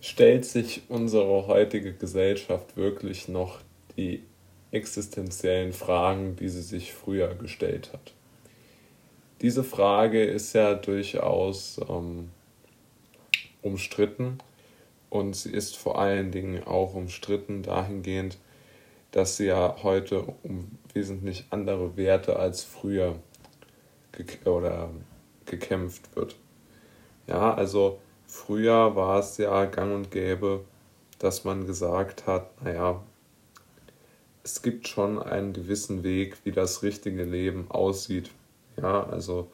stellt sich unsere heutige Gesellschaft wirklich noch die existenziellen Fragen, die sie sich früher gestellt hat. Diese Frage ist ja durchaus ähm, umstritten und sie ist vor allen Dingen auch umstritten dahingehend, dass sie ja heute um wesentlich andere Werte als früher ge oder gekämpft wird. Ja, also früher war es ja gang und gäbe, dass man gesagt hat, naja, es gibt schon einen gewissen Weg, wie das richtige Leben aussieht. Ja, also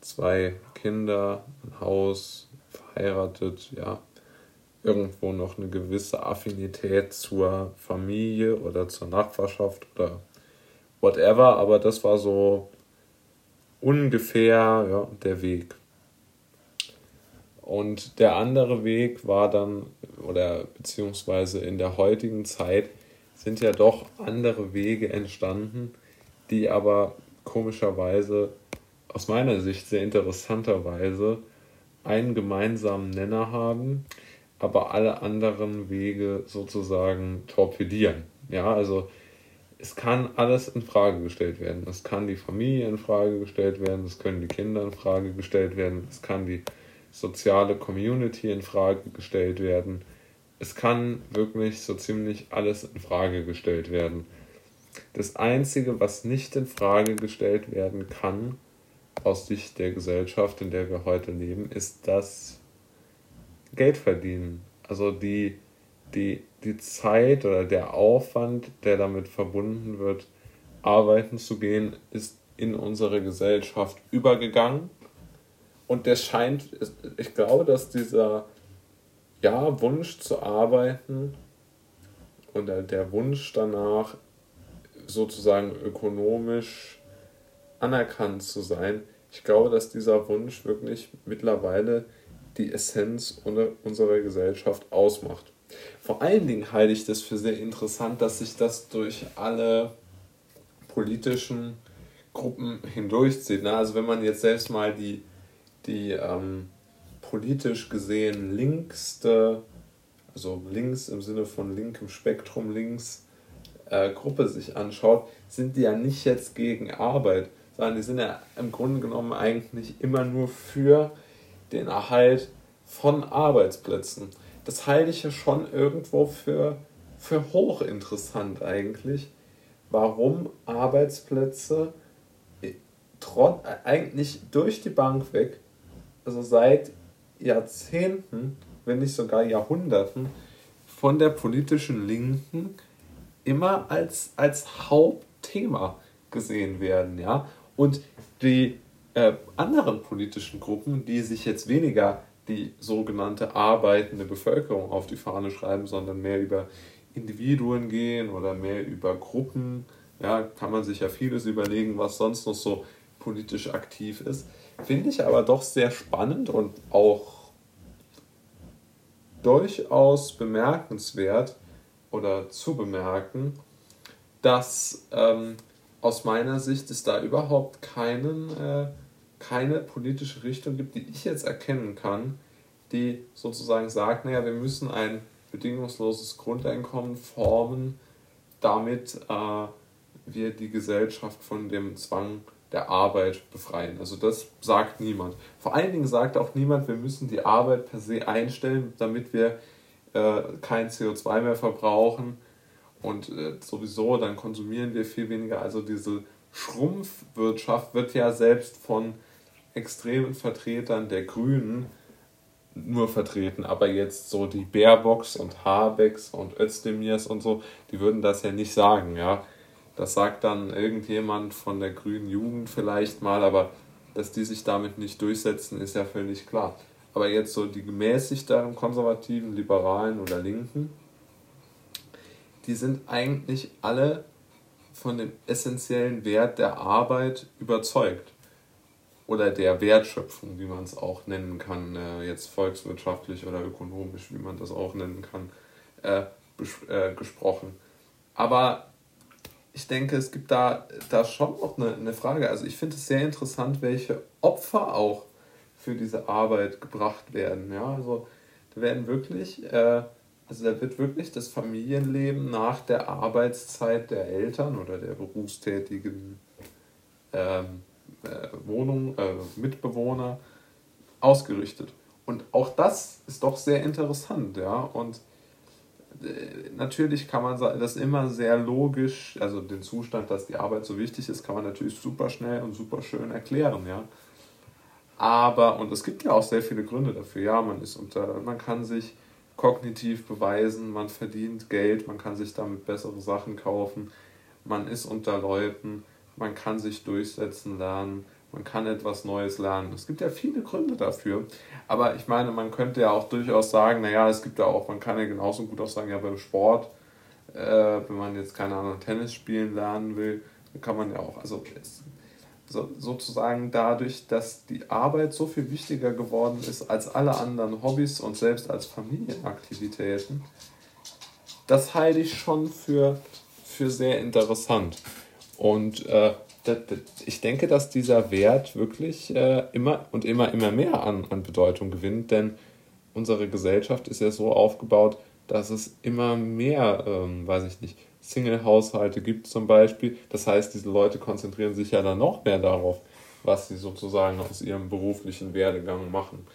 zwei Kinder, ein Haus, verheiratet, ja, irgendwo noch eine gewisse Affinität zur Familie oder zur Nachbarschaft oder whatever, aber das war so ungefähr ja, der Weg. Und der andere Weg war dann, oder beziehungsweise in der heutigen Zeit sind ja doch andere Wege entstanden, die aber komischerweise, aus meiner Sicht sehr interessanterweise, einen gemeinsamen Nenner haben, aber alle anderen Wege sozusagen torpedieren. Ja, also es kann alles in Frage gestellt werden. Es kann die Familie in Frage gestellt werden, es können die Kinder in Frage gestellt werden, es kann die soziale Community in Frage gestellt werden. Es kann wirklich so ziemlich alles in Frage gestellt werden. Das Einzige, was nicht in Frage gestellt werden kann, aus Sicht der Gesellschaft, in der wir heute leben, ist das Geldverdienen. Also die, die, die Zeit oder der Aufwand, der damit verbunden wird, arbeiten zu gehen, ist in unsere Gesellschaft übergegangen. Und der scheint, ich glaube, dass dieser ja, Wunsch zu arbeiten oder der Wunsch danach, sozusagen ökonomisch anerkannt zu sein, ich glaube, dass dieser Wunsch wirklich mittlerweile die Essenz unserer Gesellschaft ausmacht. Vor allen Dingen halte ich das für sehr interessant, dass sich das durch alle politischen Gruppen hindurchzieht. Ne? Also wenn man jetzt selbst mal die, die ähm, politisch gesehen linkste, also links im Sinne von linkem Spektrum links äh, Gruppe sich anschaut, sind die ja nicht jetzt gegen Arbeit, sondern die sind ja im Grunde genommen eigentlich immer nur für den Erhalt von Arbeitsplätzen. Das halte ich ja schon irgendwo für, für hochinteressant eigentlich, warum Arbeitsplätze äh, äh, eigentlich durch die Bank weg, also seit Jahrzehnten, wenn nicht sogar Jahrhunderten, von der politischen Linken immer als, als Hauptthema gesehen werden. Ja? Und die äh, anderen politischen Gruppen, die sich jetzt weniger die sogenannte arbeitende Bevölkerung auf die Fahne schreiben, sondern mehr über Individuen gehen oder mehr über Gruppen. Ja, kann man sich ja vieles überlegen, was sonst noch so politisch aktiv ist. Finde ich aber doch sehr spannend und auch durchaus bemerkenswert oder zu bemerken, dass ähm, aus meiner Sicht es da überhaupt keinen äh, keine politische Richtung gibt, die ich jetzt erkennen kann, die sozusagen sagt, naja, wir müssen ein bedingungsloses Grundeinkommen formen, damit äh, wir die Gesellschaft von dem Zwang der Arbeit befreien. Also das sagt niemand. Vor allen Dingen sagt auch niemand, wir müssen die Arbeit per se einstellen, damit wir äh, kein CO2 mehr verbrauchen und äh, sowieso dann konsumieren wir viel weniger. Also diese Schrumpfwirtschaft wird ja selbst von extremen Vertretern der Grünen nur vertreten, aber jetzt so die Baerbocks und Habecks und Özdemirs und so, die würden das ja nicht sagen, ja. Das sagt dann irgendjemand von der grünen Jugend vielleicht mal, aber dass die sich damit nicht durchsetzen, ist ja völlig klar. Aber jetzt so die gemäßigteren Konservativen, Liberalen oder Linken, die sind eigentlich alle von dem essentiellen Wert der Arbeit überzeugt oder der Wertschöpfung, wie man es auch nennen kann, äh, jetzt volkswirtschaftlich oder ökonomisch, wie man das auch nennen kann, äh, äh, gesprochen. Aber ich denke, es gibt da, da schon noch eine, eine Frage. Also ich finde es sehr interessant, welche Opfer auch für diese Arbeit gebracht werden. Ja, also da werden wirklich, äh, also da wird wirklich das Familienleben nach der Arbeitszeit der Eltern oder der berufstätigen ähm, äh, Wohnung, äh, Mitbewohner ausgerichtet. Und auch das ist doch sehr interessant, ja. Und natürlich kann man das immer sehr logisch, also den Zustand, dass die Arbeit so wichtig ist, kann man natürlich super schnell und super schön erklären, ja. Aber, und es gibt ja auch sehr viele Gründe dafür, ja, man ist unter, man kann sich kognitiv beweisen, man verdient Geld, man kann sich damit bessere Sachen kaufen, man ist unter Leuten, man kann sich durchsetzen lernen, man kann etwas Neues lernen. Es gibt ja viele Gründe dafür. Aber ich meine, man könnte ja auch durchaus sagen, naja, es gibt ja auch, man kann ja genauso gut auch sagen, ja, beim Sport, äh, wenn man jetzt keine Ahnung, Tennis spielen lernen will, dann kann man ja auch, also es, so, sozusagen dadurch, dass die Arbeit so viel wichtiger geworden ist als alle anderen Hobbys und selbst als Familienaktivitäten, das halte ich schon für, für sehr interessant. Und äh, ich denke, dass dieser Wert wirklich äh, immer und immer, immer mehr an, an Bedeutung gewinnt, denn unsere Gesellschaft ist ja so aufgebaut, dass es immer mehr, ähm, weiß ich nicht, Single-Haushalte gibt zum Beispiel. Das heißt, diese Leute konzentrieren sich ja dann noch mehr darauf, was sie sozusagen aus ihrem beruflichen Werdegang machen.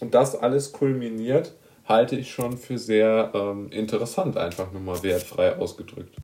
Und das alles kulminiert, halte ich schon für sehr ähm, interessant, einfach nur mal wertfrei ausgedrückt.